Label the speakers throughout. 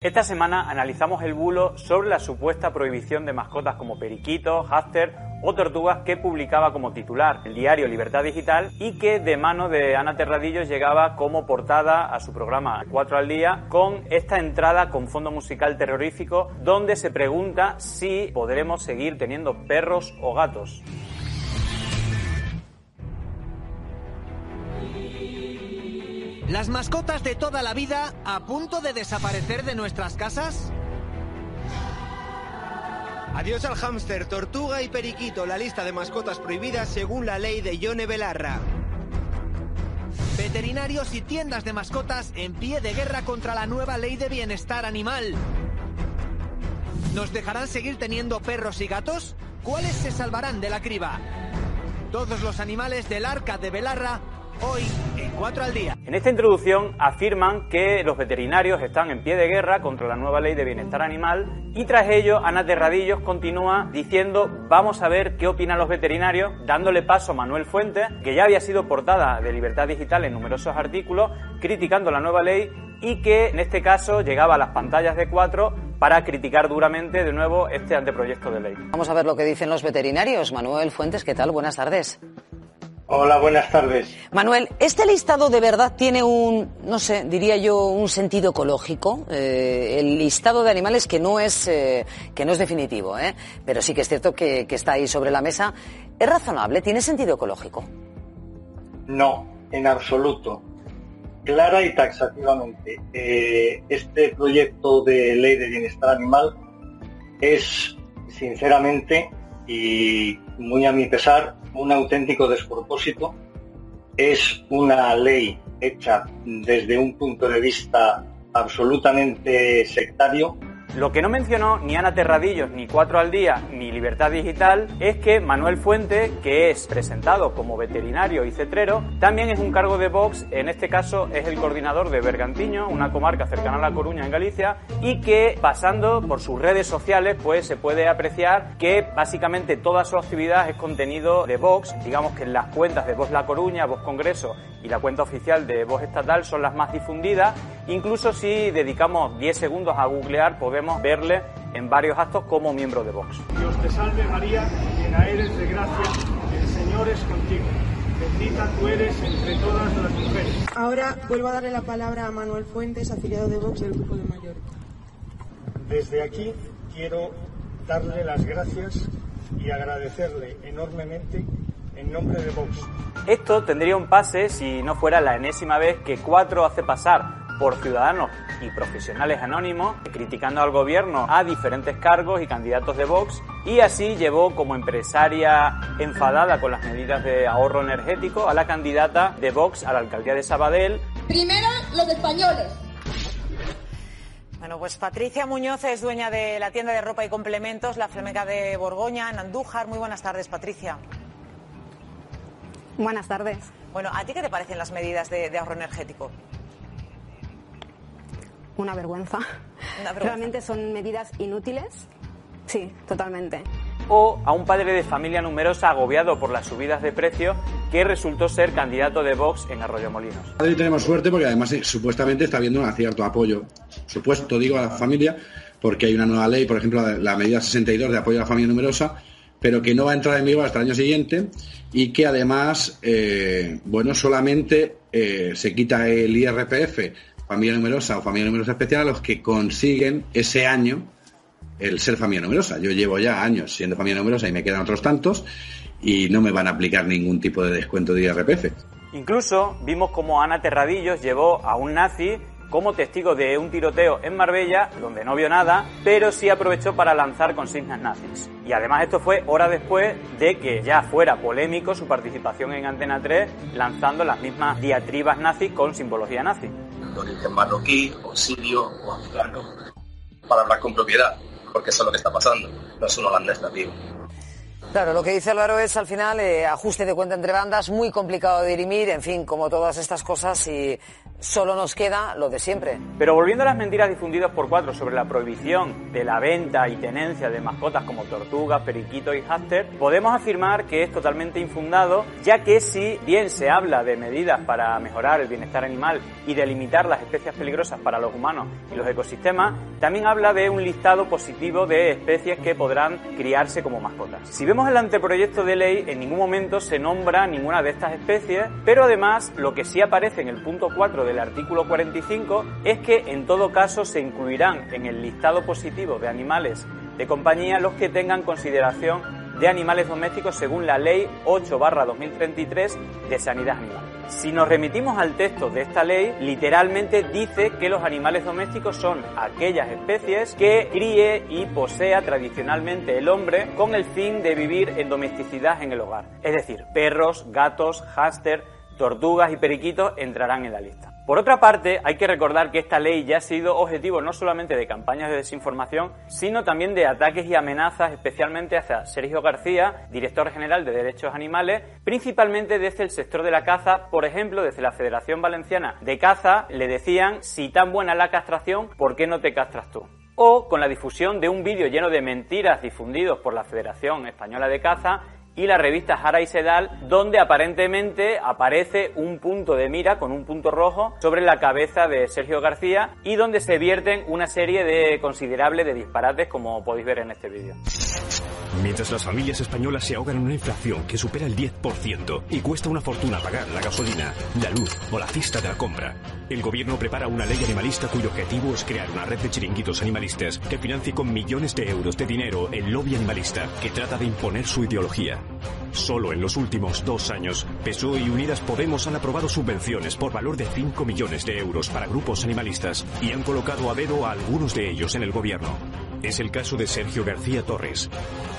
Speaker 1: Esta semana analizamos el bulo sobre la supuesta prohibición de mascotas como periquitos, hámster o tortugas que publicaba como titular el diario Libertad Digital y que de mano de Ana Terradillo llegaba como portada a su programa 4 al día con esta entrada con fondo musical terrorífico donde se pregunta si podremos seguir teniendo perros o gatos.
Speaker 2: ¿Las mascotas de toda la vida a punto de desaparecer de nuestras casas?
Speaker 3: Adiós al hámster, tortuga y periquito, la lista de mascotas prohibidas según la ley de Yone Belarra.
Speaker 2: Veterinarios y tiendas de mascotas en pie de guerra contra la nueva ley de bienestar animal. ¿Nos dejarán seguir teniendo perros y gatos? ¿Cuáles se salvarán de la criba? Todos los animales del arca de Belarra hoy en 4 al día.
Speaker 1: En esta introducción afirman que los veterinarios están en pie de guerra contra la nueva ley de bienestar animal y tras ello Ana Terradillos continúa diciendo vamos a ver qué opinan los veterinarios, dándole paso a Manuel Fuentes, que ya había sido portada de Libertad Digital en numerosos artículos criticando la nueva ley y que en este caso llegaba a las pantallas de 4 para criticar duramente de nuevo este anteproyecto de ley.
Speaker 4: Vamos a ver lo que dicen los veterinarios. Manuel Fuentes, ¿qué tal? Buenas tardes.
Speaker 5: Hola, buenas tardes.
Speaker 4: Manuel, ¿este listado de verdad tiene un, no sé, diría yo, un sentido ecológico? Eh, el listado de animales que no es, eh, que no es definitivo, ¿eh? pero sí que es cierto que, que está ahí sobre la mesa. ¿Es razonable? ¿Tiene sentido ecológico?
Speaker 5: No, en absoluto. Clara y taxativamente. Eh, este proyecto de ley de bienestar animal es, sinceramente, y muy a mi pesar, un auténtico despropósito. Es una ley hecha desde un punto de vista absolutamente sectario
Speaker 1: lo que no mencionó ni Ana Terradillos, ni Cuatro al Día, ni Libertad Digital es que Manuel Fuente, que es presentado como veterinario y cetrero, también es un cargo de Vox, en este caso es el coordinador de Bergantiño, una comarca cercana a La Coruña en Galicia, y que pasando por sus redes sociales pues se puede apreciar que básicamente toda su actividad es contenido de Vox, digamos que las cuentas de Vox La Coruña, Vox Congreso y la cuenta oficial de Vox Estatal son las más difundidas, incluso si dedicamos 10 segundos a googlear podemos verle en varios actos como miembro de Vox.
Speaker 6: Dios te salve María, llena eres de gracia, el Señor es contigo. Bendita tú eres entre todas las mujeres.
Speaker 7: Ahora vuelvo a darle la palabra a Manuel Fuentes, afiliado de Vox del Grupo de Mallorca.
Speaker 6: Desde aquí quiero darle las gracias y agradecerle enormemente en nombre de Vox.
Speaker 1: Esto tendría un pase si no fuera la enésima vez que Cuatro hace pasar por ciudadanos y profesionales anónimos, criticando al gobierno a diferentes cargos y candidatos de Vox, y así llevó como empresaria enfadada con las medidas de ahorro energético a la candidata de Vox a la alcaldía de Sabadell.
Speaker 8: Primero, los españoles.
Speaker 4: Bueno, pues Patricia Muñoz es dueña de la tienda de ropa y complementos La Flamenca de Borgoña, en Andújar. Muy buenas tardes, Patricia.
Speaker 9: Buenas tardes.
Speaker 4: Bueno, ¿a ti qué te parecen las medidas de, de ahorro energético?
Speaker 9: Una vergüenza. Realmente son medidas inútiles. Sí, totalmente.
Speaker 1: O a un padre de familia numerosa agobiado por las subidas de precios que resultó ser candidato de Vox en Arroyo Molinos.
Speaker 10: Tenemos suerte porque además eh, supuestamente está habiendo un cierto apoyo, supuesto digo, a la familia, porque hay una nueva ley, por ejemplo, la medida 62 de apoyo a la familia numerosa, pero que no va a entrar en vigor hasta el año siguiente y que además, eh, bueno, solamente eh, se quita el IRPF familia numerosa o familia numerosa especial a los que consiguen ese año el ser familia numerosa. Yo llevo ya años siendo familia numerosa y me quedan otros tantos y no me van a aplicar ningún tipo de descuento de IRPF.
Speaker 1: Incluso vimos como Ana Terradillos llevó a un nazi como testigo de un tiroteo en Marbella, donde no vio nada, pero sí aprovechó para lanzar consignas nazis. Y además esto fue hora después de que ya fuera polémico su participación en Antena 3, lanzando las mismas diatribas nazis con simbología nazi
Speaker 11: de origen marroquí, o sirio, o afgano, para hablar con propiedad, porque eso es lo que está pasando, no es un holandés nativo.
Speaker 4: Claro, lo que dice Álvaro es al final eh, ajuste de cuenta entre bandas, muy complicado de dirimir, en fin, como todas estas cosas y solo nos queda lo de siempre.
Speaker 1: Pero volviendo a las mentiras difundidas por cuatro sobre la prohibición de la venta y tenencia de mascotas como tortugas, periquitos y hámster, podemos afirmar que es totalmente infundado, ya que si bien se habla de medidas para mejorar el bienestar animal y de limitar las especies peligrosas para los humanos y los ecosistemas, también habla de un listado positivo de especies que podrán criarse como mascotas. Si vemos el anteproyecto de ley, en ningún momento se nombra ninguna de estas especies, pero además lo que sí aparece en el punto 4 del artículo 45 es que en todo caso se incluirán en el listado positivo de animales de compañía los que tengan consideración de animales domésticos según la Ley 8-2033 de Sanidad Animal. Si nos remitimos al texto de esta ley, literalmente dice que los animales domésticos son aquellas especies que críe y posea tradicionalmente el hombre con el fin de vivir en domesticidad en el hogar. Es decir, perros, gatos, hámster, tortugas y periquitos entrarán en la lista. Por otra parte, hay que recordar que esta ley ya ha sido objetivo no solamente de campañas de desinformación, sino también de ataques y amenazas, especialmente hacia Sergio García, director general de Derechos Animales, principalmente desde el sector de la caza, por ejemplo, desde la Federación Valenciana de Caza, le decían, si tan buena la castración, ¿por qué no te castras tú? O con la difusión de un vídeo lleno de mentiras difundidos por la Federación Española de Caza, y la revista Jara y Sedal, donde aparentemente aparece un punto de mira con un punto rojo sobre la cabeza de Sergio García y donde se vierten una serie de considerables de disparates como podéis ver en este vídeo.
Speaker 12: Mientras las familias españolas se ahogan en una inflación que supera el 10% y cuesta una fortuna pagar la gasolina, la luz o la cista de la compra, el gobierno prepara una ley animalista cuyo objetivo es crear una red de chiringuitos animalistas que financie con millones de euros de dinero el lobby animalista que trata de imponer su ideología. Solo en los últimos dos años, PSOE y Unidas Podemos han aprobado subvenciones por valor de 5 millones de euros para grupos animalistas y han colocado a dedo a algunos de ellos en el gobierno. Es el caso de Sergio García Torres,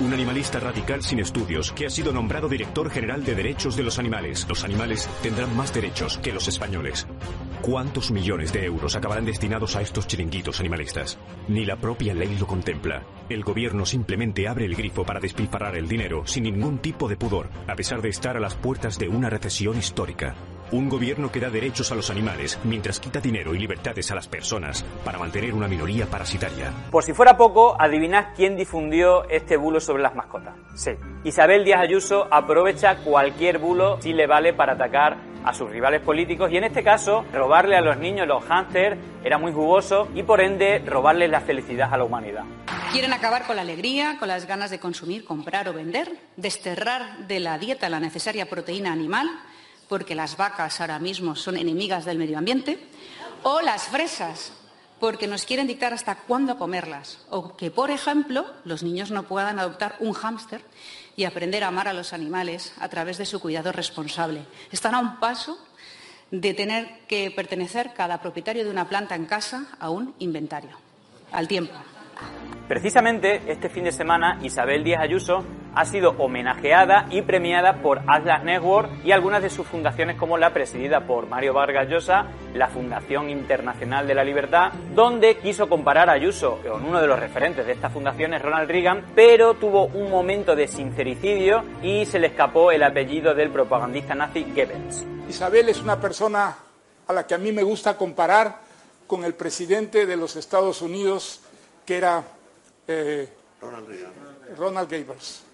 Speaker 12: un animalista radical sin estudios que ha sido nombrado director general de derechos de los animales. Los animales tendrán más derechos que los españoles. ¿Cuántos millones de euros acabarán destinados a estos chiringuitos animalistas? Ni la propia ley lo contempla. El gobierno simplemente abre el grifo para despilfarrar el dinero sin ningún tipo de pudor, a pesar de estar a las puertas de una recesión histórica. Un gobierno que da derechos a los animales mientras quita dinero y libertades a las personas para mantener una minoría parasitaria.
Speaker 1: Por si fuera poco, adivinad quién difundió este bulo sobre las mascotas. Sí, Isabel Díaz Ayuso aprovecha cualquier bulo si le vale para atacar a sus rivales políticos y en este caso robarle a los niños los hámsters era muy jugoso y por ende robarles la felicidad a la humanidad.
Speaker 13: Quieren acabar con la alegría, con las ganas de consumir, comprar o vender, desterrar de la dieta la necesaria proteína animal porque las vacas ahora mismo son enemigas del medio ambiente, o las fresas, porque nos quieren dictar hasta cuándo comerlas, o que, por ejemplo, los niños no puedan adoptar un hámster y aprender a amar a los animales a través de su cuidado responsable. Están a un paso de tener que pertenecer cada propietario de una planta en casa a un inventario, al tiempo.
Speaker 1: Precisamente este fin de semana Isabel Díaz Ayuso ha sido homenajeada y premiada por Atlas Network y algunas de sus fundaciones como la presidida por Mario Vargas Llosa, la Fundación Internacional de la Libertad, donde quiso comparar a Ayuso con uno de los referentes de estas fundaciones, Ronald Reagan, pero tuvo un momento de sincericidio y se le escapó el apellido del propagandista nazi Goebbels.
Speaker 14: Isabel es una persona a la que a mí me gusta comparar con el presidente de los Estados Unidos, que era eh, Ronald Goebbels.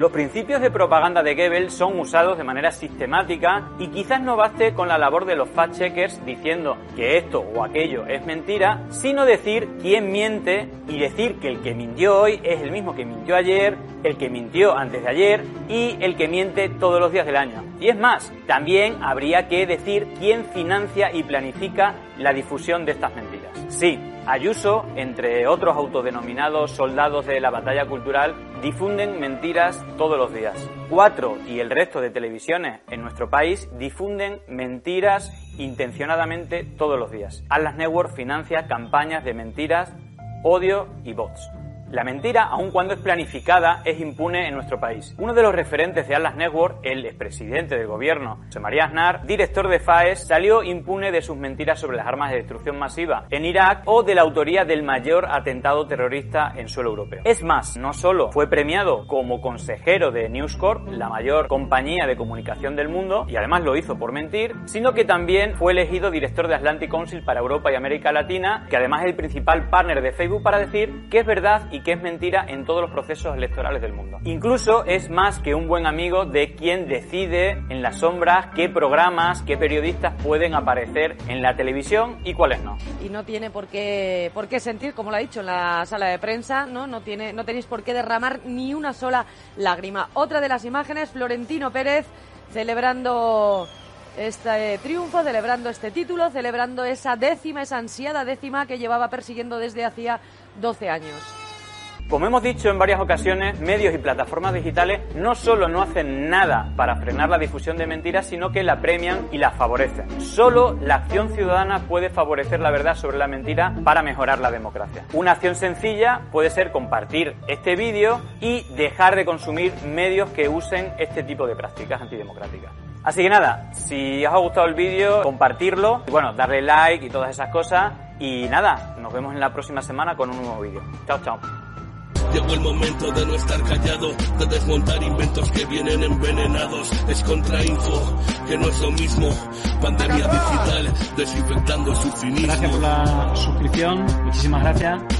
Speaker 1: Los principios de propaganda de Goebbels son usados de manera sistemática y quizás no baste con la labor de los fact-checkers diciendo que esto o aquello es mentira, sino decir quién miente y decir que el que mintió hoy es el mismo que mintió ayer, el que mintió antes de ayer y el que miente todos los días del año. Y es más, también habría que decir quién financia y planifica la difusión de estas mentiras. Sí, Ayuso, entre otros autodenominados soldados de la batalla cultural, difunden mentiras todos los días. Cuatro y el resto de televisiones en nuestro país difunden mentiras intencionadamente todos los días. Atlas Network financia campañas de mentiras, odio y bots. La mentira, aun cuando es planificada, es impune en nuestro país. Uno de los referentes de Atlas Network, el expresidente del gobierno, José María Aznar, director de FAES, salió impune de sus mentiras sobre las armas de destrucción masiva en Irak o de la autoría del mayor atentado terrorista en suelo europeo. Es más, no solo fue premiado como consejero de News Corp, la mayor compañía de comunicación del mundo, y además lo hizo por mentir, sino que también fue elegido director de Atlantic Council para Europa y América Latina, que además es el principal partner de Facebook para decir que es verdad y que es mentira en todos los procesos electorales del mundo. Incluso es más que un buen amigo de quien decide en las sombras qué programas, qué periodistas pueden aparecer en la televisión y cuáles no.
Speaker 15: Y no tiene por qué, por qué sentir, como lo ha dicho en la sala de prensa, ¿no? Tiene, no tenéis por qué derramar ni una sola lágrima. Otra de las imágenes, Florentino Pérez celebrando este triunfo, celebrando este título, celebrando esa décima, esa ansiada décima que llevaba persiguiendo desde hacía 12 años.
Speaker 1: Como hemos dicho en varias ocasiones, medios y plataformas digitales no solo no hacen nada para frenar la difusión de mentiras, sino que la premian y la favorecen. Solo la acción ciudadana puede favorecer la verdad sobre la mentira para mejorar la democracia. Una acción sencilla puede ser compartir este vídeo y dejar de consumir medios que usen este tipo de prácticas antidemocráticas. Así que nada, si os ha gustado el vídeo, compartirlo, bueno, darle like y todas esas cosas. Y nada, nos vemos en la próxima semana con un nuevo vídeo. Chao, chao.
Speaker 16: Llegó el momento de no estar callado, de desmontar inventos que vienen envenenados. Es contrainfo, que no es lo mismo. Pandemia digital, desinfectando su cinismo.
Speaker 17: Gracias por la suscripción, muchísimas gracias.